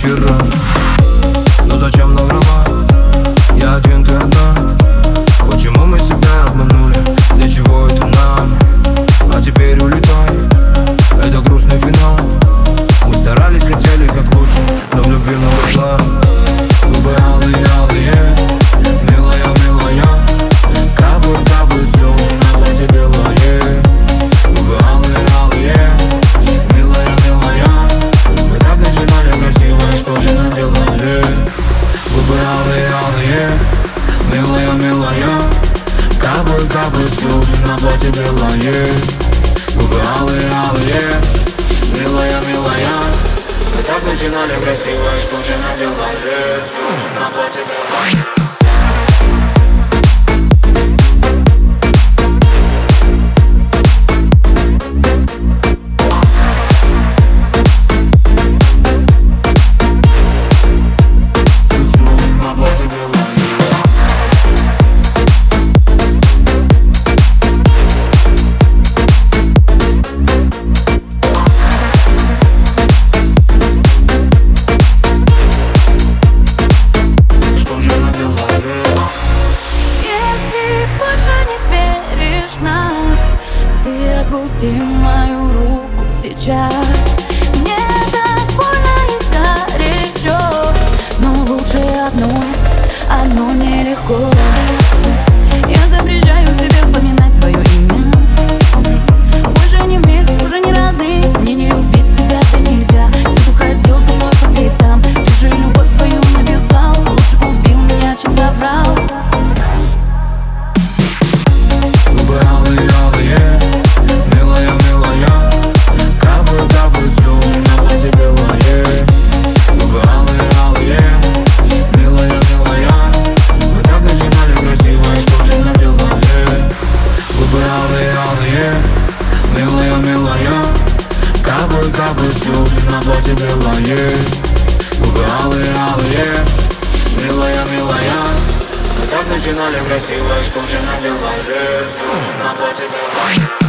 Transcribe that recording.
вчера Но зачем наврала? Я один, ты одна на платье белое Губы алые, алые. Милая, милая. Мы так начинали красиво, что же наделали Слезы на платье белое отпусти мою руку сейчас. Мне так больно и горячо Но лучше одно, одно нелегко Алые Милая, милая Капы, капы слезы на платье белое Губы алые, алые Милая, милая Мы так начинали красиво, что же наделали Слезы на платье белое